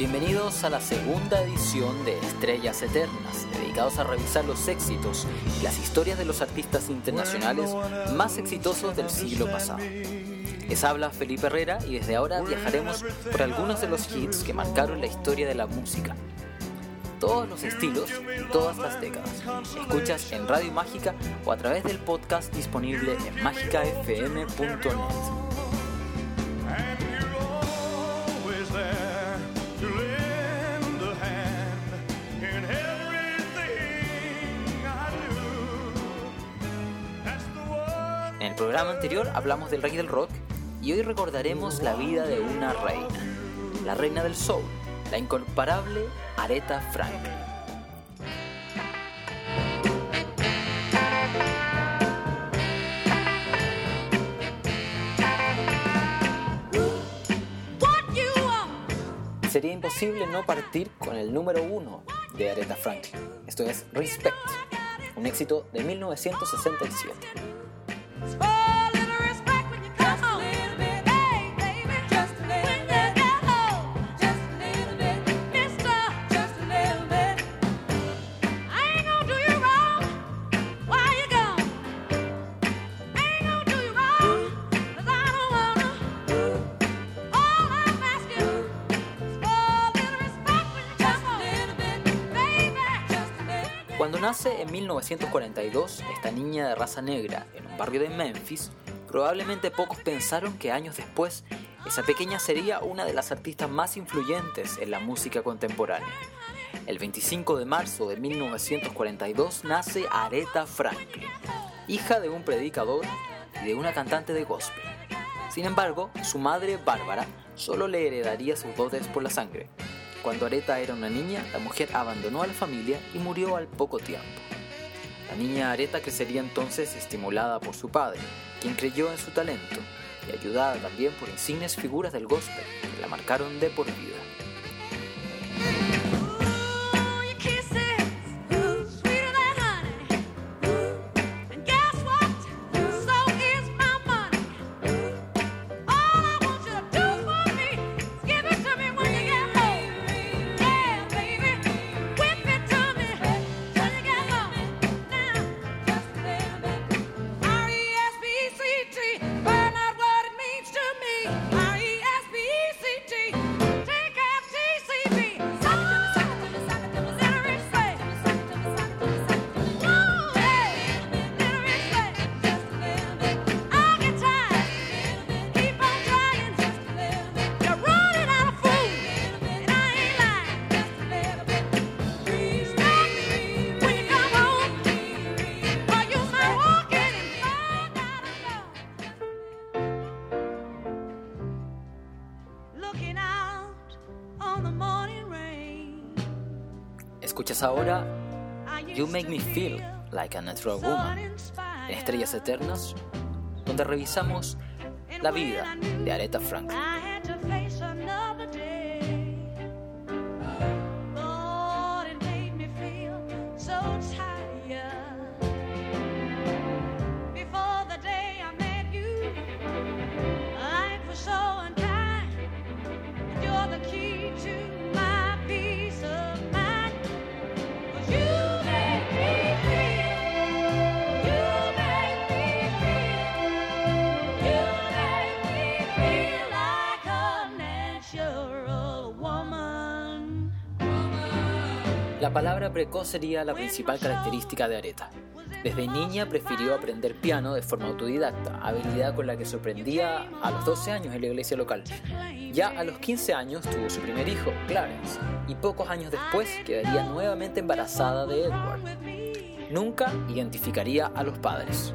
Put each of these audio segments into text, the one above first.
Bienvenidos a la segunda edición de Estrellas Eternas, dedicados a revisar los éxitos y las historias de los artistas internacionales más exitosos del siglo pasado. Les habla Felipe Herrera y desde ahora viajaremos por algunos de los hits que marcaron la historia de la música. Todos los estilos todas las décadas. Escuchas en Radio Mágica o a través del podcast disponible en mágicafm.net. programa anterior hablamos del rey del rock y hoy recordaremos la vida de una reina, la reina del soul, la incomparable Aretha Franklin. Sería imposible no partir con el número uno de Aretha Franklin. Esto es Respect, un éxito de 1967. Cuando 1942 esta niña de raza negra en un barrio de Memphis, probablemente pocos pensaron que años después esa pequeña sería una de las artistas más influyentes en la música contemporánea. El 25 de marzo de 1942 nace Aretha Franklin, hija de un predicador y de una cantante de gospel. Sin embargo, su madre, Bárbara, solo le heredaría sus dotes por la sangre, cuando Aretha era una niña, la mujer abandonó a la familia y murió al poco tiempo. La niña Aretha crecería entonces estimulada por su padre, quien creyó en su talento, y ayudada también por insignes figuras del gospel que la marcaron de por vida. Escuchas ahora You Make Me Feel Like a Natural Woman en Estrellas Eternas, donde revisamos la vida de Aretha Franklin. Precoz sería la principal característica de Aretha. Desde niña prefirió aprender piano de forma autodidacta, habilidad con la que sorprendía a los 12 años en la iglesia local. Ya a los 15 años tuvo su primer hijo, Clarence, y pocos años después quedaría nuevamente embarazada de Edward. Nunca identificaría a los padres.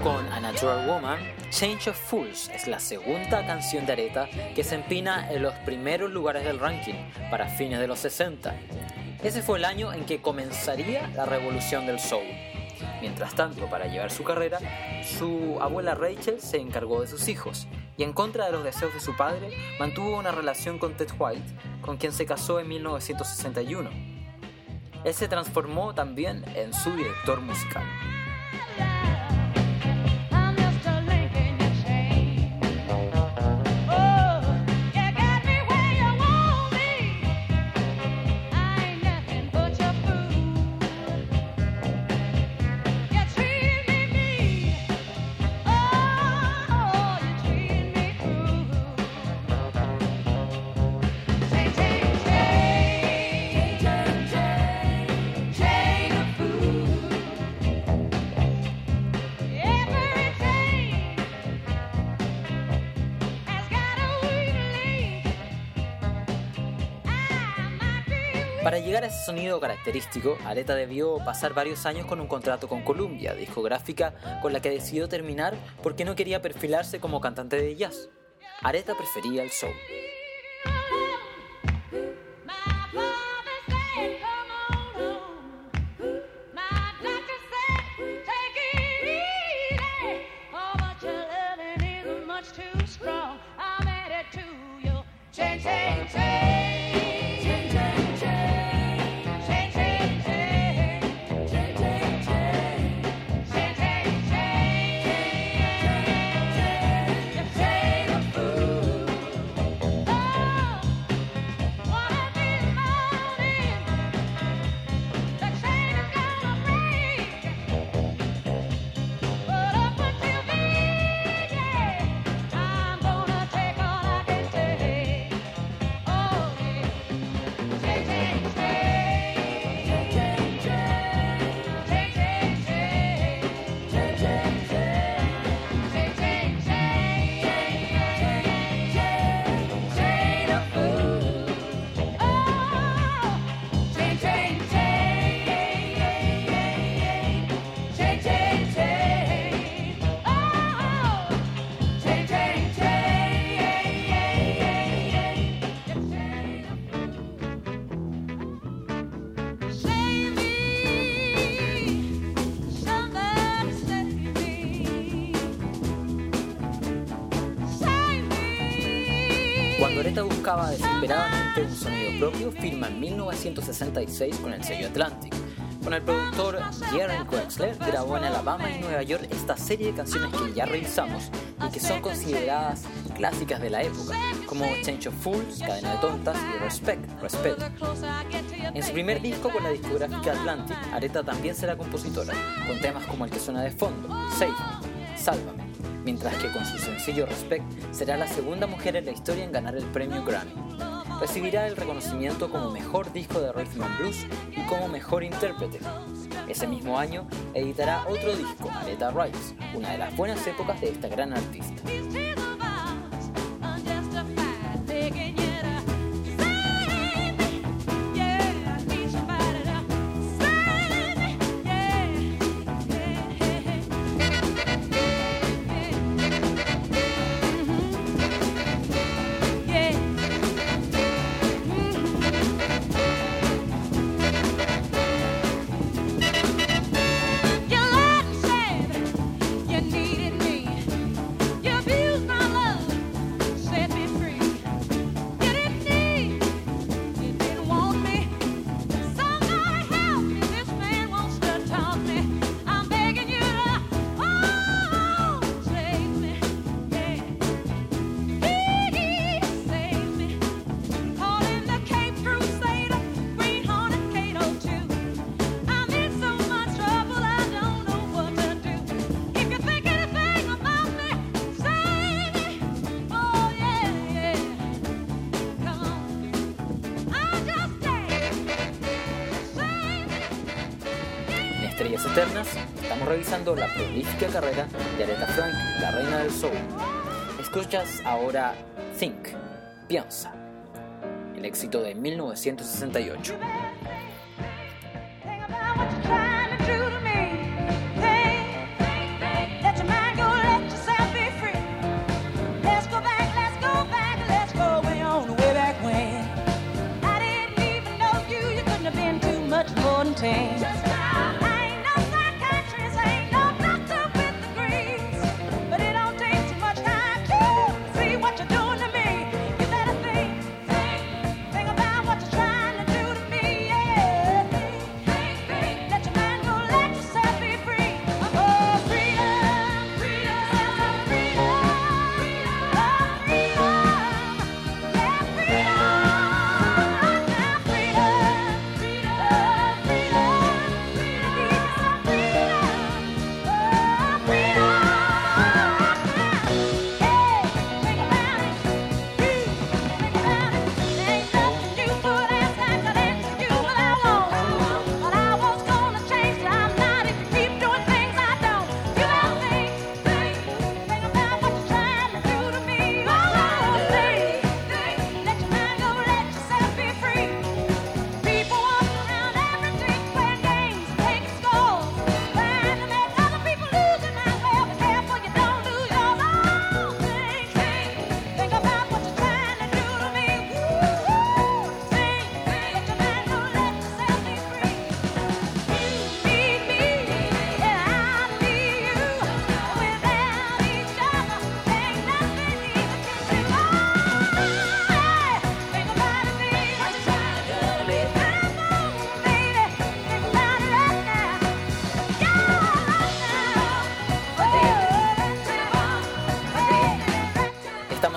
Con A Natural Woman, Change of Fools es la segunda canción de Aretha que se empina en los primeros lugares del ranking para fines de los 60. Ese fue el año en que comenzaría la revolución del soul. Mientras tanto, para llevar su carrera, su abuela Rachel se encargó de sus hijos y en contra de los deseos de su padre, mantuvo una relación con Ted White, con quien se casó en 1961. Él se transformó también en su director musical. Ese sonido característico, Areta debió pasar varios años con un contrato con Columbia, discográfica con la que decidió terminar porque no quería perfilarse como cantante de jazz. Areta prefería el soul. Buscaba desesperadamente un sonido propio, firma en 1966 con el sello Atlantic. Con el productor Jerry Wexler grabó en Alabama y Nueva York esta serie de canciones que ya revisamos y que son consideradas clásicas de la época, como Change of Fools, Cadena de Tontas y Respect, Respect. En su primer disco con la discográfica Atlantic, Aretha también será compositora, con temas como el que suena de fondo, Save Me, Sálvame, mientras que con su sencillo Respect será la segunda mujer en la historia en ganar el premio Grammy. Recibirá el reconocimiento como mejor disco de rhythm and blues y como mejor intérprete. Ese mismo año editará otro disco, Aretha Rise, una de las buenas épocas de esta gran artista. Estrellas Eternas, estamos revisando la prolífica carrera de Aretha Franklin, la reina del soul. Escuchas ahora Think, Piensa, el éxito de 1968.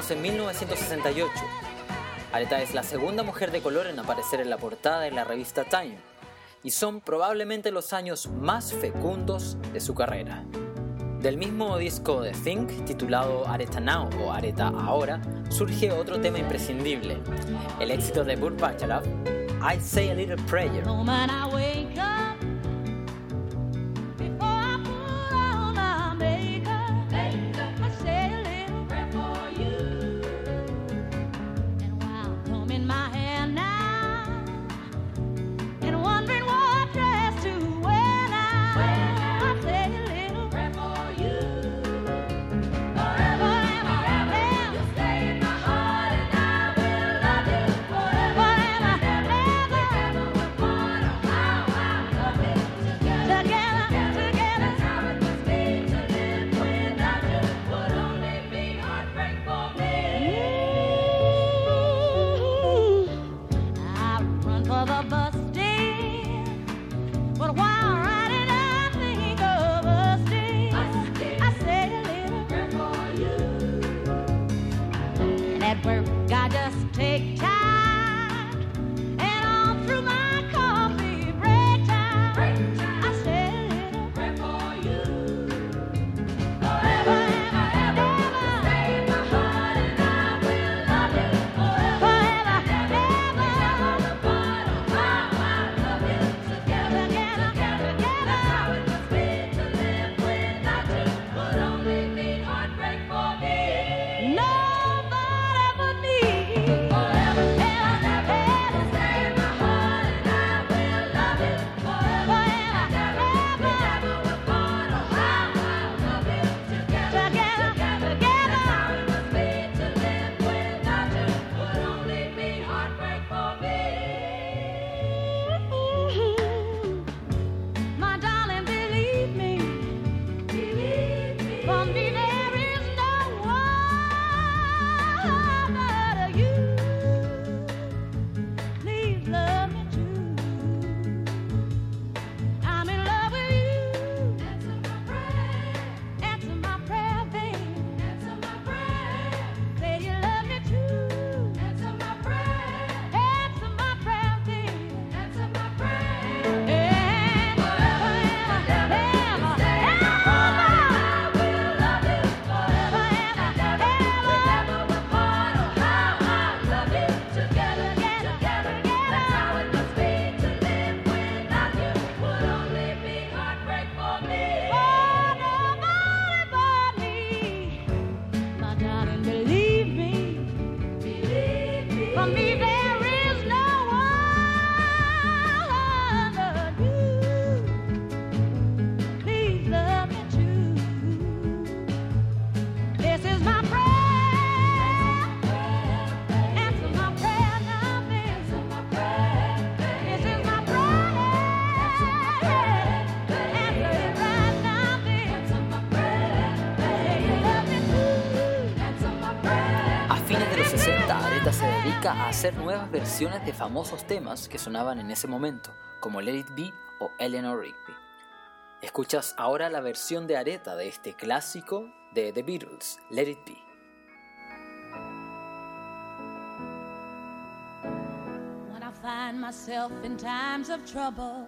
En 1968. Aretha es la segunda mujer de color en aparecer en la portada de la revista Time y son probablemente los años más fecundos de su carrera. Del mismo disco de Think, titulado Aretha Now o Aretha Ahora, surge otro tema imprescindible, el éxito de Burt Bacharach, I Say a Little Prayer. A hacer nuevas versiones de famosos temas que sonaban en ese momento, como Let It Be o Eleanor Rigby. Escuchas ahora la versión de Aretha de este clásico de The Beatles, Let It Be. Find myself in times of trouble,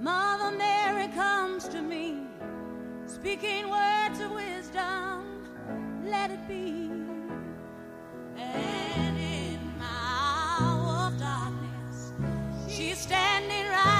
Mother Mary comes to me, speaking words of wisdom, let it be. Standing right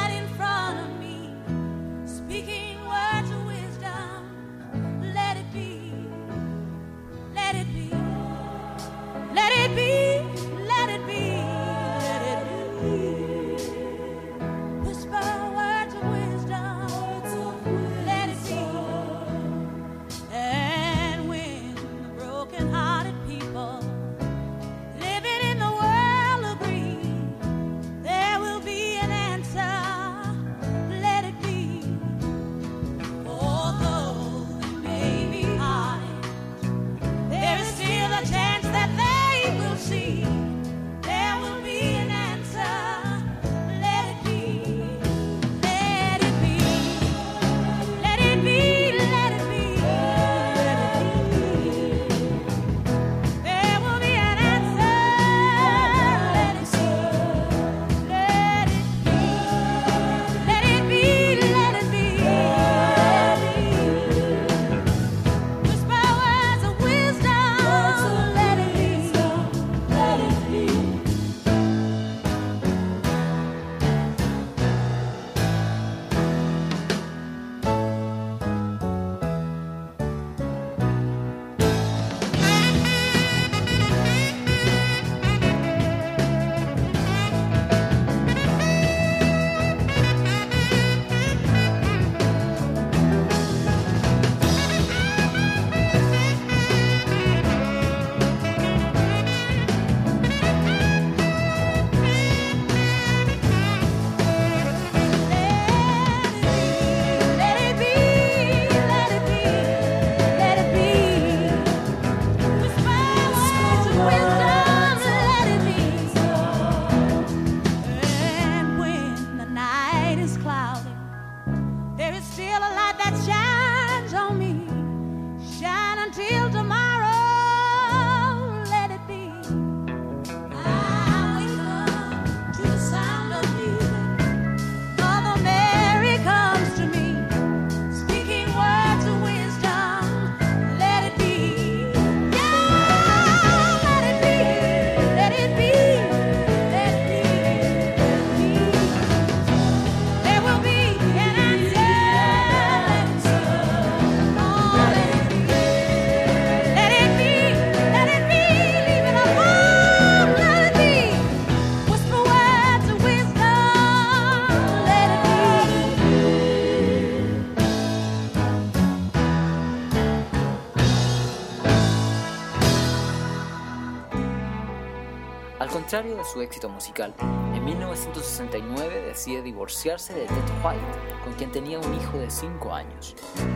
su éxito musical, en 1969 decide divorciarse de Ted White, con quien tenía un hijo de 5 años.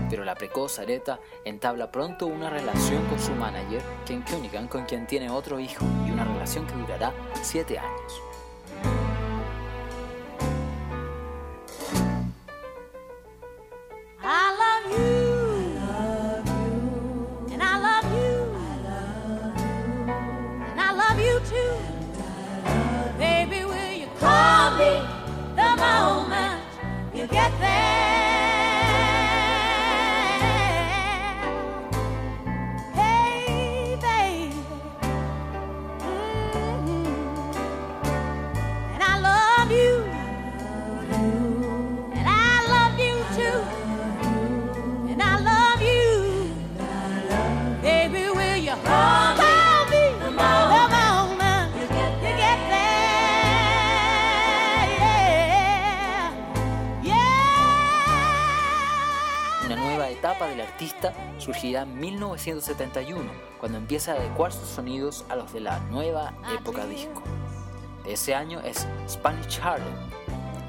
Pero la precoz Aretha entabla pronto una relación con su manager, Ken Cunningham, con quien tiene otro hijo, y una relación que durará 7 años. Surgirá en 1971, cuando empieza a adecuar sus sonidos a los de la nueva época disco. Ese año es Spanish Harlem,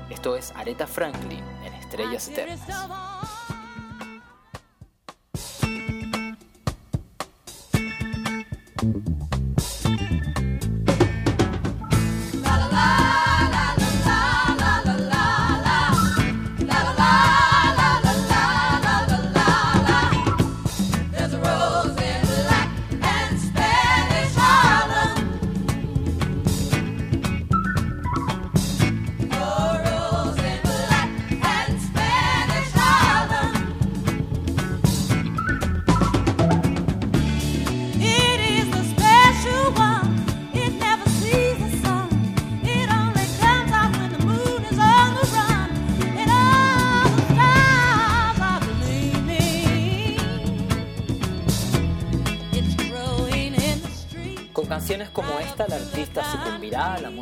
esto es Aretha Franklin en Estrellas Eternas.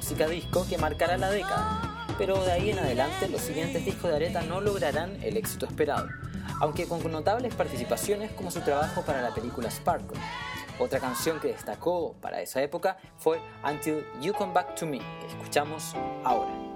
Música disco que marcará la década, pero de ahí en adelante los siguientes discos de Areta no lograrán el éxito esperado, aunque con notables participaciones como su trabajo para la película Sparkle. Otra canción que destacó para esa época fue Until You Come Back to Me, que escuchamos ahora.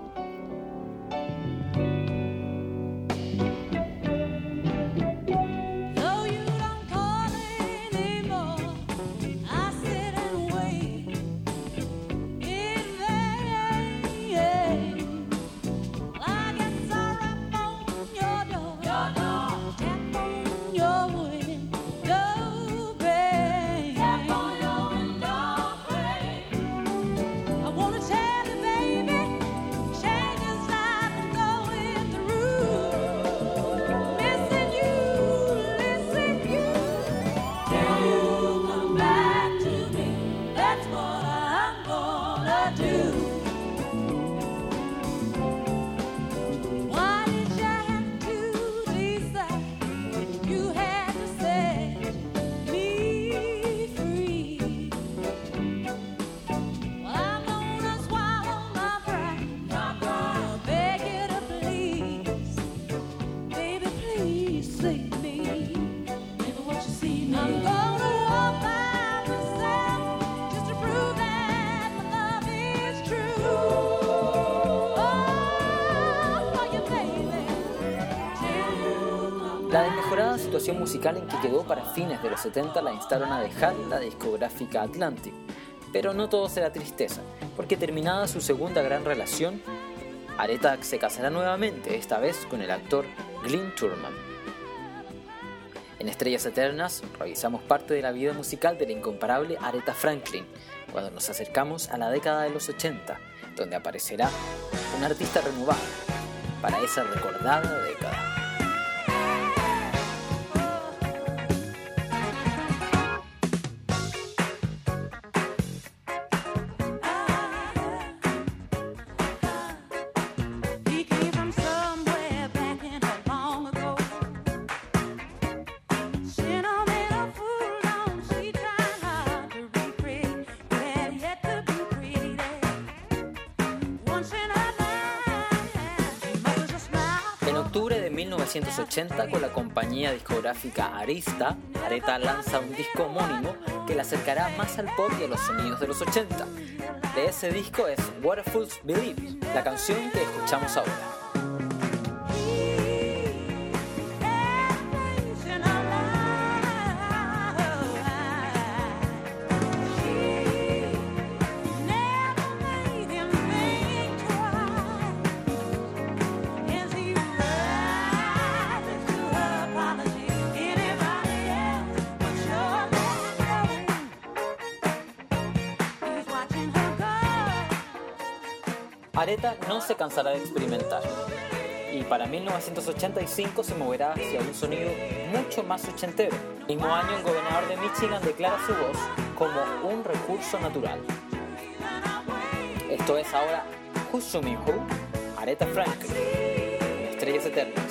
Musical en que quedó para fines de los 70 la instaron a dejar la discográfica Atlantic. Pero no todo será tristeza, porque terminada su segunda gran relación, Aretha se casará nuevamente, esta vez con el actor Glyn Turman. En Estrellas Eternas revisamos parte de la vida musical de la incomparable Aretha Franklin, cuando nos acercamos a la década de los 80, donde aparecerá un artista renovado para esa recordada década. 1980, con la compañía discográfica Arista, Areta lanza un disco homónimo que le acercará más al pop y a los sonidos de los 80. De ese disco es Waterfalls Believe, la canción que escuchamos ahora. Areta no se cansará de experimentar y para 1985 se moverá hacia un sonido mucho más ochentero. El mismo año el gobernador de Michigan declara su voz como un recurso natural. Esto es ahora Who's Who, Aretha Franklin, Estrellas Eternas.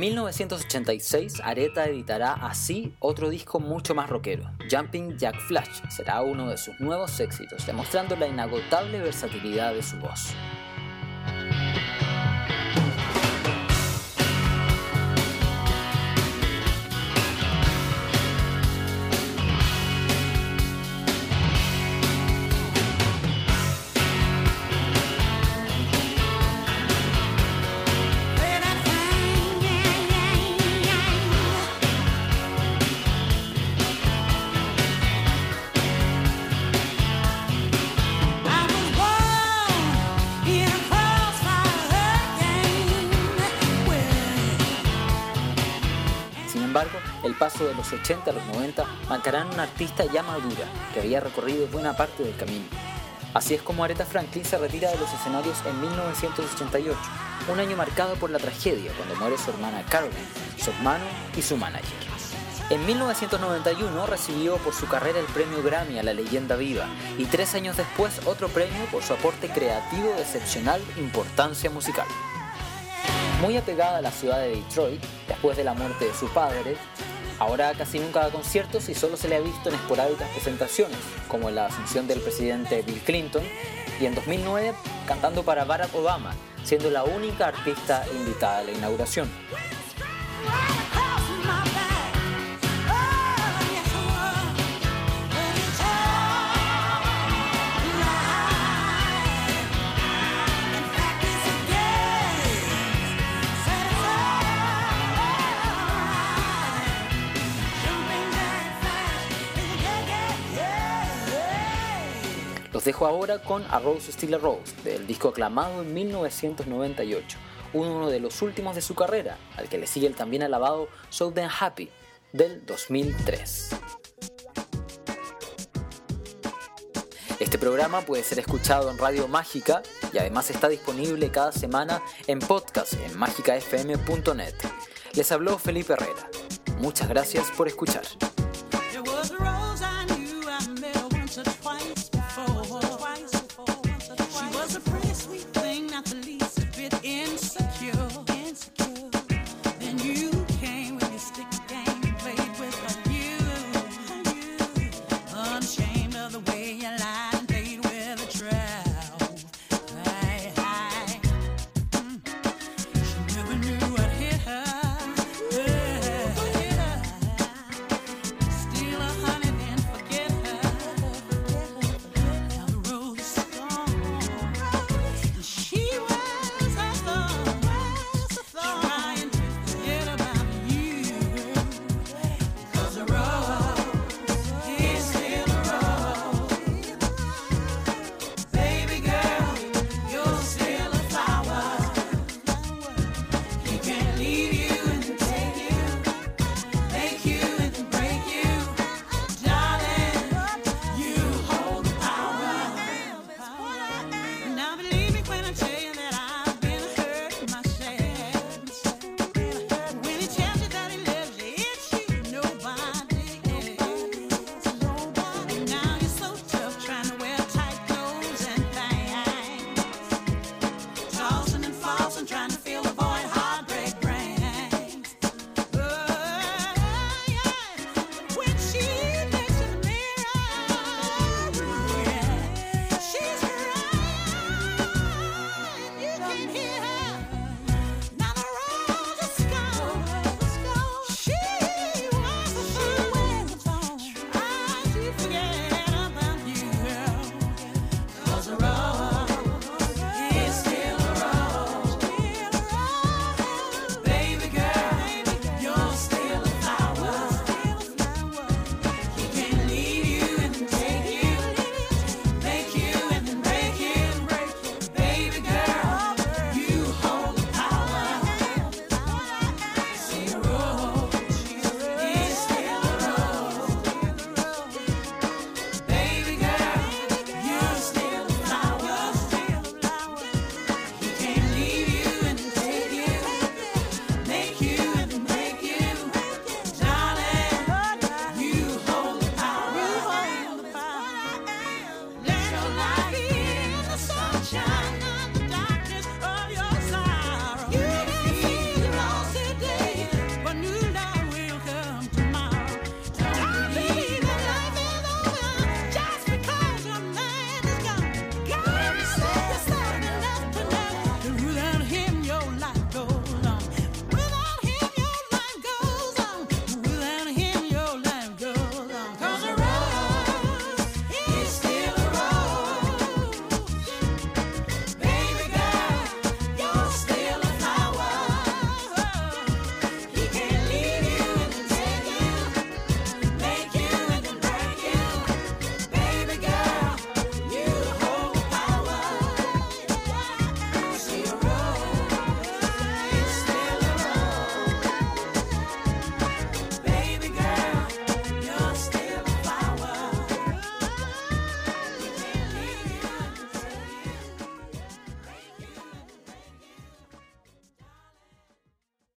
1986, Areta editará así otro disco mucho más rockero. Jumping Jack Flash será uno de sus nuevos éxitos, demostrando la inagotable versatilidad de su voz. El paso de los 80 a los 90 marcarán una artista ya madura que había recorrido buena parte del camino. Así es como Aretha Franklin se retira de los escenarios en 1988, un año marcado por la tragedia cuando muere su hermana Caroline, su hermano y su manager. En 1991 recibió por su carrera el premio Grammy a la leyenda viva y tres años después otro premio por su aporte creativo de excepcional importancia musical. Muy apegada a la ciudad de Detroit, después de la muerte de su padre, ahora casi nunca da conciertos y solo se le ha visto en esporádicas presentaciones, como la asunción del presidente Bill Clinton y en 2009 cantando para Barack Obama, siendo la única artista invitada a la inauguración. Los dejo ahora con A Rose Still a Rose, del disco aclamado en 1998, uno de los últimos de su carrera, al que le sigue el también alabado So Then Happy, del 2003. Este programa puede ser escuchado en Radio Mágica y además está disponible cada semana en podcast en mágicafm.net. Les habló Felipe Herrera. Muchas gracias por escuchar.